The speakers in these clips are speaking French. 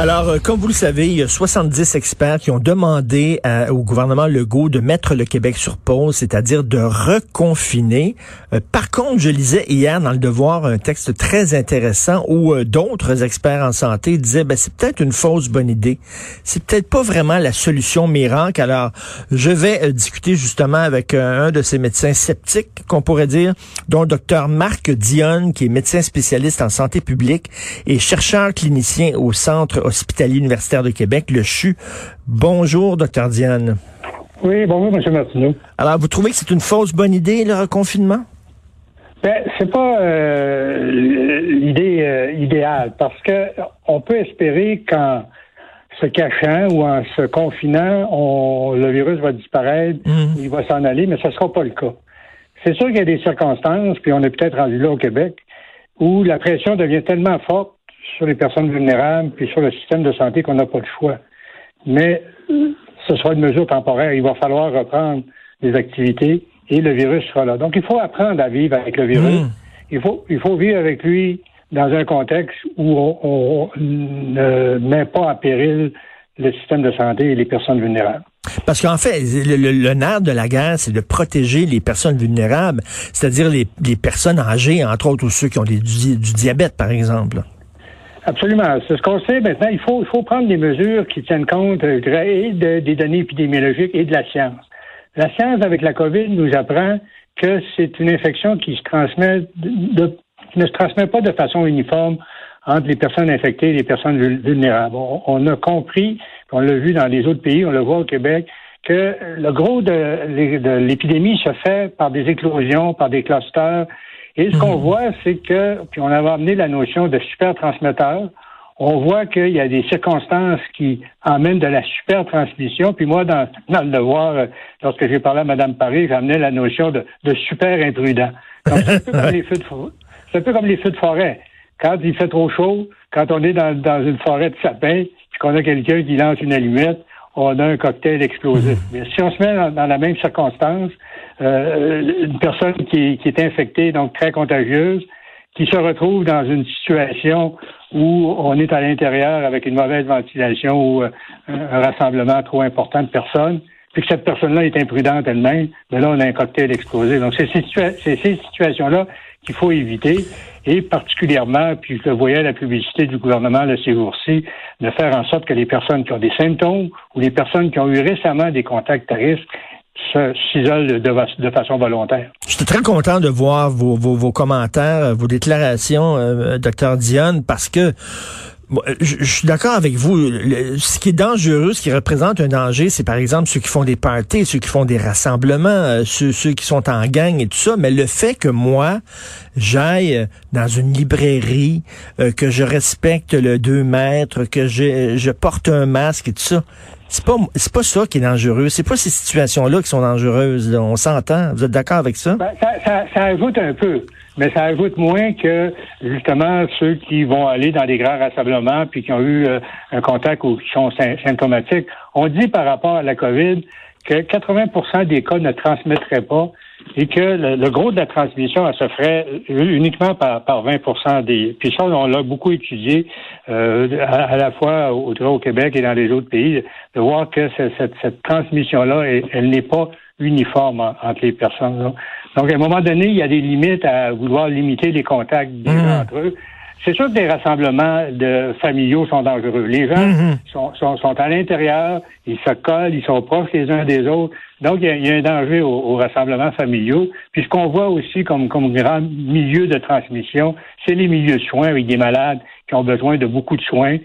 Alors, euh, comme vous le savez, il y a 70 experts qui ont demandé au gouvernement Legault de mettre le Québec sur pause, c'est-à-dire de reconfiner. Euh, par contre, je lisais hier dans le Devoir un texte très intéressant où euh, d'autres experts en santé disaient, ben, c'est peut-être une fausse bonne idée. C'est peut-être pas vraiment la solution miracle. Alors, je vais discuter justement avec un de ces médecins sceptiques, qu'on pourrait dire, dont le docteur Marc Dionne, qui est médecin spécialiste en santé publique et chercheur clinicien au Centre hospitalier universitaire de Québec, le CHU. Bonjour, docteur Diane. Oui, bonjour, M. Martineau. Alors, vous trouvez que c'est une fausse bonne idée, le reconfinement? Ben, c'est pas euh, l'idée euh, idéale parce que on peut espérer qu'en se cachant ou en se confinant, on, le virus va disparaître, mmh. il va s'en aller, mais ce ne sera pas le cas. C'est sûr qu'il y a des circonstances, puis on est peut-être rendu là au Québec, où la pression devient tellement forte sur les personnes vulnérables puis sur le système de santé qu'on n'a pas le choix. Mais ce sera une mesure temporaire. Il va falloir reprendre les activités et le virus sera là. Donc, il faut apprendre à vivre avec le virus. Hmm. Il, faut, il faut vivre avec lui dans un contexte où on, ne met pas en péril le système de santé et les personnes vulnérables. Parce qu'en fait, le, nerf de la guerre, c'est de protéger les personnes vulnérables, c'est-à-dire les, personnes âgées, entre autres, ou ceux qui ont du diabète, par exemple. Absolument. C'est ce qu'on sait maintenant. Il faut, il faut prendre des mesures qui tiennent compte euh, des données épidémiologiques et de la science. La science avec la COVID nous apprend que c'est une infection qui se transmet de, ne se transmet pas de façon uniforme entre les personnes infectées et les personnes vulnérables. On, a compris, on l'a vu dans les autres pays, on le voit au Québec, que le gros de l'épidémie se fait par des éclosions, par des clusters, et ce qu'on mhm. voit, c'est que, puis on avait amené la notion de super transmetteur, on voit qu'il y a des circonstances qui emmènent de la super transmission. Puis moi, dans, dans le devoir, euh, lorsque j'ai parlé à Mme Paris, j'amenais la notion de, super imprudent. c'est un peu comme les feux de C'est un peu comme les feux de forêt. Quand il fait trop chaud, quand on est dans, dans une forêt de sapins, puis qu'on a quelqu'un qui lance une allumette, on a un cocktail explosif. Mhm. Mais si on se met dans, la même circonstance, euh, une personne qui, est infectée, donc très contagieuse, qui se retrouve dans une situation où on est à l'intérieur avec une mauvaise ventilation ou euh, un rassemblement trop important de personnes, puis que cette personne-là est imprudente elle-même, mais ben là, on a un cocktail explosé. Donc, c'est ces situations-là qu'il faut éviter, et particulièrement, puis je le voyais à la publicité du gouvernement le ces jours-ci, de faire en sorte que les personnes qui ont des symptômes ou les personnes qui ont eu récemment des contacts à risque s'isolent de, façon volontaire. Je suis très content de voir vos, vos, commentaires, vos déclarations, euh, docteur Dionne, parce que euh, je, suis d'accord avec vous. ce qui est dangereux, ce qui représente un danger, c'est par exemple ceux qui font des parties, ceux qui font des rassemblements, euh, ceux, qui sont en gang et tout ça. Mais le fait que moi, j'aille dans une librairie, euh, que je respecte le 2 mètres, que je, je porte un masque et tout ça, c'est pas c'est pas ça qui est dangereux. C'est pas ces situations-là qui sont dangereuses. On s'entend. Vous êtes d'accord avec ça? Ben, ça, ça? Ça ajoute un peu mais ça ajoute moins que justement ceux qui vont aller dans des grands rassemblements puis qui ont eu euh, un contact ou qui sont symptomatiques. On dit par rapport à la COVID que 80% des cas ne transmettraient pas et que le, gros de la transmission, elle se ferait uniquement par, par 20% des... Puis ça, on l'a beaucoup étudié euh, à, la fois au, au Québec et dans les autres pays, de voir que cette transmission-là, elle n'est pas uniforme entre les personnes. Donc, à un moment donné, il y a des limites à vouloir limiter les contacts des mmh. entre eux. C'est sûr que les rassemblements de familiaux sont dangereux. Les gens mmh. sont, sont, sont, à l'intérieur, ils se collent, ils sont proches les uns des autres. Donc, il y a, un danger aux, rassemblements familiaux. Puis, ce qu'on voit aussi comme, comme grand milieu de transmission, c'est les milieux de soins avec des malades qui ont besoin de beaucoup de soins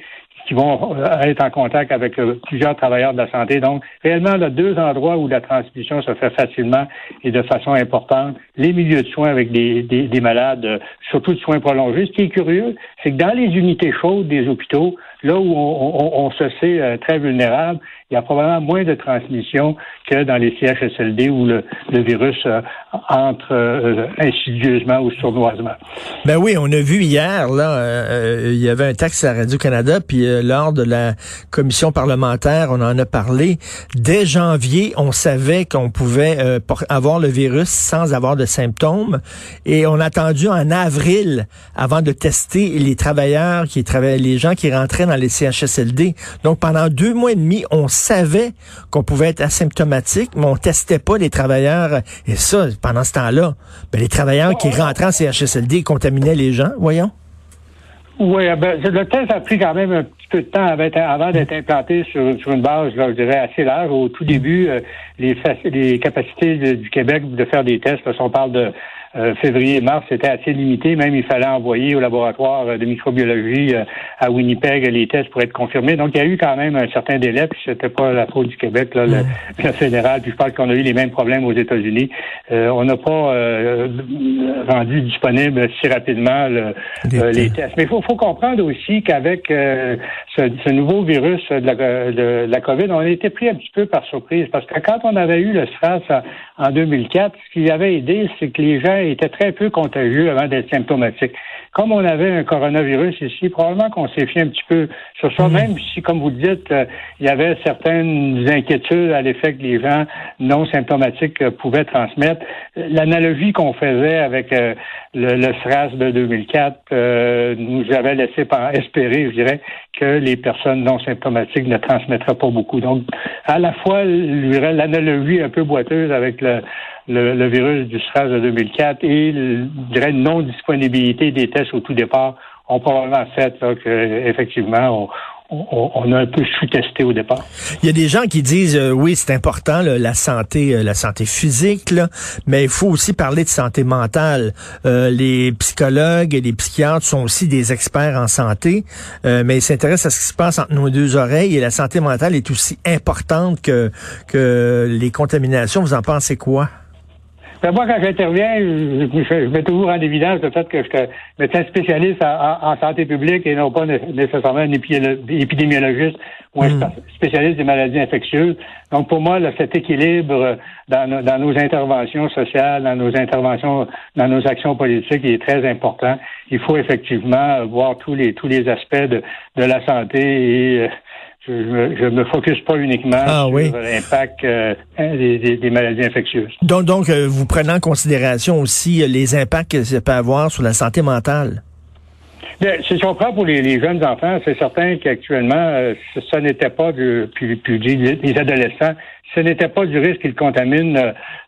qui vont euh, être en contact avec euh, plusieurs travailleurs de la santé. Donc, réellement, là, deux endroits où la transmission se fait facilement et de façon importante, les milieux de soins avec des, des, malades, euh, surtout de soins prolongés. Ce qui est curieux, c'est que dans les unités chaudes des hôpitaux, là où on, se sait euh, très vulnérable, il y a probablement moins de transmission que dans les CHSLD où le, virus euh, entre euh, insidieusement ou sournoisement. Ben oui, on a vu hier, là, il y avait un texte à Radio-Canada, puis lors de la commission parlementaire, on en a parlé. Dès janvier, on savait qu'on pouvait avoir le virus sans avoir de symptômes, et on a attendu en avril avant de tester les travailleurs qui travaillaient, les gens qui rentraient dans les CHSLD. Donc pendant deux mois et demi, on savait qu'on pouvait être asymptomatique, mais on testait pas les travailleurs. Et ça, pendant ce temps-là, ben, les travailleurs qui rentraient en CHSLD contaminaient les gens, voyons. Oui, ben, le test a pris quand même un petit peu de temps avant, d'être implanté sur, une base, je dirais, assez large. Au tout début, euh, les, les capacités du Québec de faire des tests, parce qu'on parle de février et mars, c'était assez limité. Même, il fallait envoyer au laboratoire de microbiologie euh, à Winnipeg les tests pour être confirmés. Donc, il y a eu quand même un certain délai, puis c'était pas la faute du Québec, là, le, fédéral. Puis je pense qu'on a eu les mêmes problèmes aux États-Unis. Euh, on n'a pas rendu disponible si rapidement les tests. Mais il faut, comprendre aussi qu'avec ce, nouveau virus de la, de la, COVID, on a été pris un petit peu par surprise. Parce que quand on avait eu le SRAS en 2004, ce qui avait aidé, c'est que les gens était très peu contagieux avant d'être symptomatique. Comme on avait un coronavirus ici, probablement qu'on s'est fié un petit peu sur ça, mhm. même si, comme vous dites, euh, il y avait certaines inquiétudes à l'effet que les gens non symptomatiques euh, pouvaient transmettre. L'analogie qu'on faisait avec euh, le, le, SRAS de 2004 nous avait laissé espérer, je dirais, que les personnes non symptomatiques ne transmettraient pas beaucoup. Donc, à la fois, l'analogie un peu boiteuse avec le, le, virus du SRAS de 2004 et, dirais, non-disponibilité des tests au tout départ ont probablement fait que, effectivement, on, a un peu sous-testé au départ. Il y a des gens qui disent euh, oui, c'est important la santé, euh, la santé physique, mais il faut aussi parler de santé mentale. Euh, les psychologues et les psychiatres sont aussi des experts en santé, mais ils s'intéressent à ce qui se passe entre nos deux oreilles et la santé mentale est aussi importante que que les contaminations. Vous en pensez quoi? Ben, moi, quand j'interviens, je, mets toujours en évidence le fait que je suis médecin spécialiste en, santé publique et non pas nécessairement un épidémiologiste ou un hmm. spécialiste des maladies infectieuses. Donc, pour moi, là, cet équilibre dans, nos interventions sociales, dans nos interventions, dans nos actions politiques, il est très important. Il faut effectivement voir tous les tous les aspects de, de la santé et euh, je ne me focus pas uniquement ah sur l'impact euh, hein, des, maladies infectieuses. Donc, donc euh, vous prenez en considération aussi euh, les impacts que ça peut avoir sur la santé mentale? Bien, si on prend pour les, jeunes enfants, c'est certain qu'actuellement, ce, n'était pas du, puis, puis les adolescents, ce n'était pas du risque qu'ils contaminent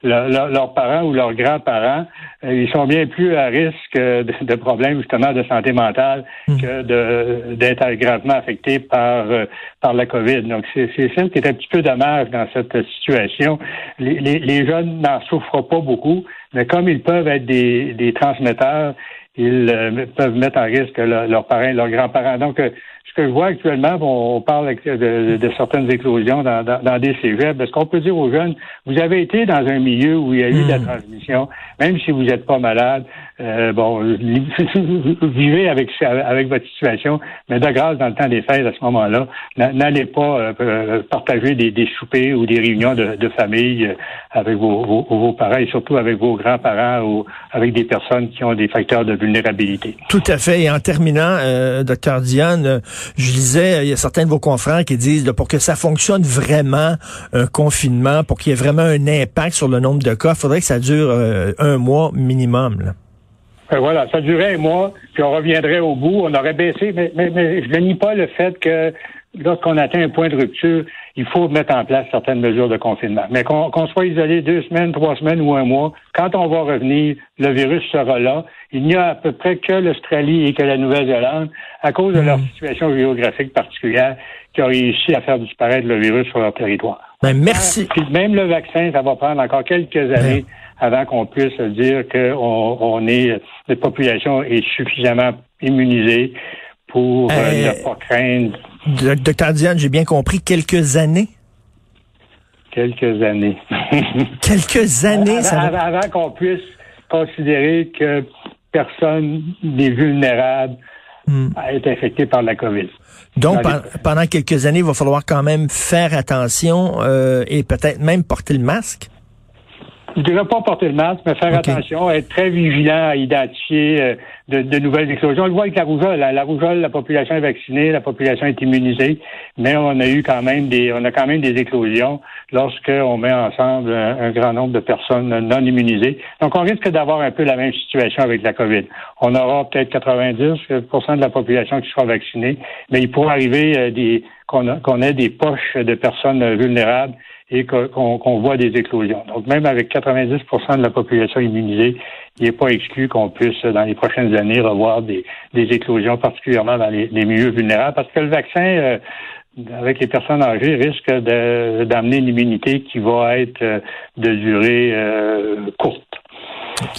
euh, leurs parents ou leurs grands-parents. Euh, ils sont bien plus à risque de, problèmes justement de santé mentale hmm. que d'être gravement affectés par euh, par la COVID. Donc c'est ça qui est un petit peu dommage dans cette situation. Les, jeunes n'en souffrent pas beaucoup, mais comme ils peuvent être des, des transmetteurs, ils peuvent mettre en risque leurs parents, leurs grands-parents. Donc que je vois actuellement, on parle de, de certaines éclosions dans, dans, des cégeps. Est-ce qu'on peut dire aux jeunes, vous avez été dans un milieu où il y a eu de la hmm. transmission, même si vous n'êtes pas malade, euh, bon, vivez avec, avec votre situation, mais de grâce, dans le temps des fêtes, à ce moment-là, n'allez pas euh, euh, partager des, des, soupers ou des réunions de, de famille avec vos, vos, vos, parents et surtout avec vos grands-parents ou avec des personnes qui ont des facteurs de Tout à fait. Et en terminant, euh, docteur Diane, je disais, il y a certains de vos confrères qui disent, pour que ça fonctionne vraiment, un confinement, pour qu'il y ait vraiment un impact sur le nombre de cas, il faudrait que ça dure un mois minimum. Là. Ben voilà, ça durait un mois, puis on reviendrait au bout, on aurait baissé, mais, mais, je ne nie pas le fait que lorsqu'on atteint un point de rupture, il faut mettre en place certaines mesures de confinement. Mais qu'on soit isolé deux semaines, trois semaines ou un mois, quand on va revenir, le virus sera là. Il n'y a à peu près que l'Australie et que la Nouvelle-Zélande, à cause de leur hmm. situation géographique particulière, qui ont réussi à faire disparaître le virus sur leur territoire. Ben, merci. Puis même le vaccin, ça va prendre encore quelques années. Ben, avant qu'on puisse dire qu'on on est, notre population est suffisamment immunisée pour euh, euh, ne pas craindre. Docteur Diane, j'ai bien compris, quelques années? Quelques années. quelques années, ça Avant, qu'on puisse considérer que personne n'est vulnérable hmm. à être infectés par la COVID. Donc, pendant quelques années, il va falloir quand même faire attention euh, et peut-être même porter le masque. Je dirais pas porter le masque, mais faire attention, être très vigilant à identifier euh, de, nouvelles explosions. On le voit avec la rougeole. La, rougeole, la population est vaccinée, la population est immunisée, mais on a eu quand même des, on a quand même des éclosions lorsqu'on met ensemble un, grand nombre de personnes non immunisées. Donc, on risque d'avoir un peu la même situation avec la COVID. On aura peut-être 90% de la population qui sera vaccinée, mais il pourrait arriver euh, des, qu'on ait des poches de personnes vulnérables et qu'on voit des éclosions. Donc, même avec 90% de la population immunisée, il n'est pas exclu qu'on puisse, dans les prochaines années, revoir des, éclosions, particulièrement dans les, milieux vulnérables, parce que le vaccin, euh, avec les personnes âgées, risque d'amener une immunité qui va être euh, de durée euh, courte.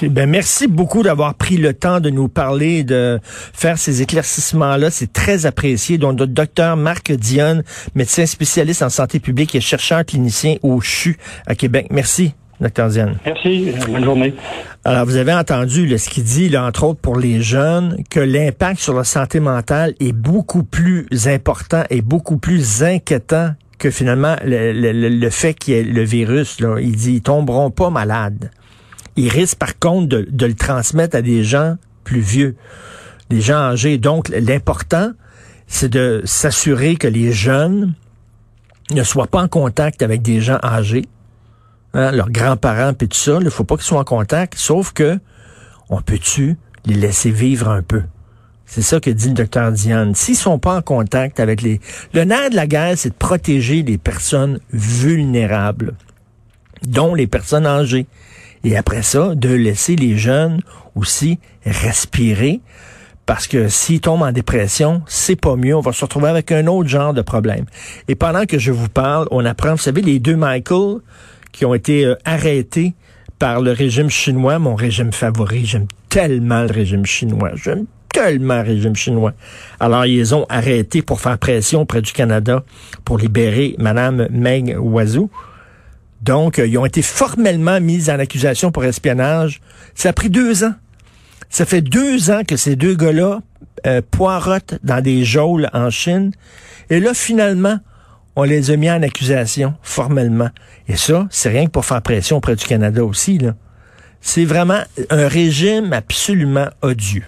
Ben merci beaucoup d'avoir pris le temps de nous parler, de faire ces éclaircissements-là. C'est très apprécié. Donc, notre docteur Marc Dionne, médecin spécialiste en santé publique et chercheur clinicien au CHU à Québec. Merci. Docteur Dionne. Merci. Bonne journée. Alors, vous avez entendu ce qu'il dit, là, entre autres pour les jeunes, que l'impact sur la santé mentale est beaucoup plus important et beaucoup plus inquiétant que finalement le, le fait qu'il y ait le virus. Là. Il dit, ils tomberont pas malades il risque par contre de, le transmettre à des gens plus vieux, des gens âgés. Donc, l'important, c'est de s'assurer que les jeunes ne soient pas en contact avec des gens âgés, hein, leurs grands-parents et tout ça. Il ne faut pas qu'ils soient en contact, sauf que on peut-tu les laisser vivre un peu? C'est ça que dit le docteur Diane. S'ils sont pas en contact avec les... Le nerf de la guerre, c'est de protéger les personnes vulnérables, dont les personnes âgées. Et après ça, de laisser les jeunes aussi respirer. Parce que s'ils tombent en dépression, c'est pas mieux. On va se retrouver avec un autre genre de problème. Et pendant que je vous parle, on apprend, vous savez, les deux Michael qui ont été euh, arrêtés par le régime chinois, mon régime favori. J'aime tellement le régime chinois. J'aime tellement le régime chinois. Alors, ils ont arrêté pour faire pression auprès du Canada pour libérer Madame Meng Wazou. Donc, euh, ils ont été formellement mis en accusation pour espionnage. Ça a pris deux ans. Ça fait deux ans que ces deux gars-là euh, poirotent dans des geôles en Chine. Et là, finalement, on les a mis en accusation formellement. Et ça, c'est rien que pour faire pression auprès du Canada aussi. C'est vraiment un régime absolument odieux.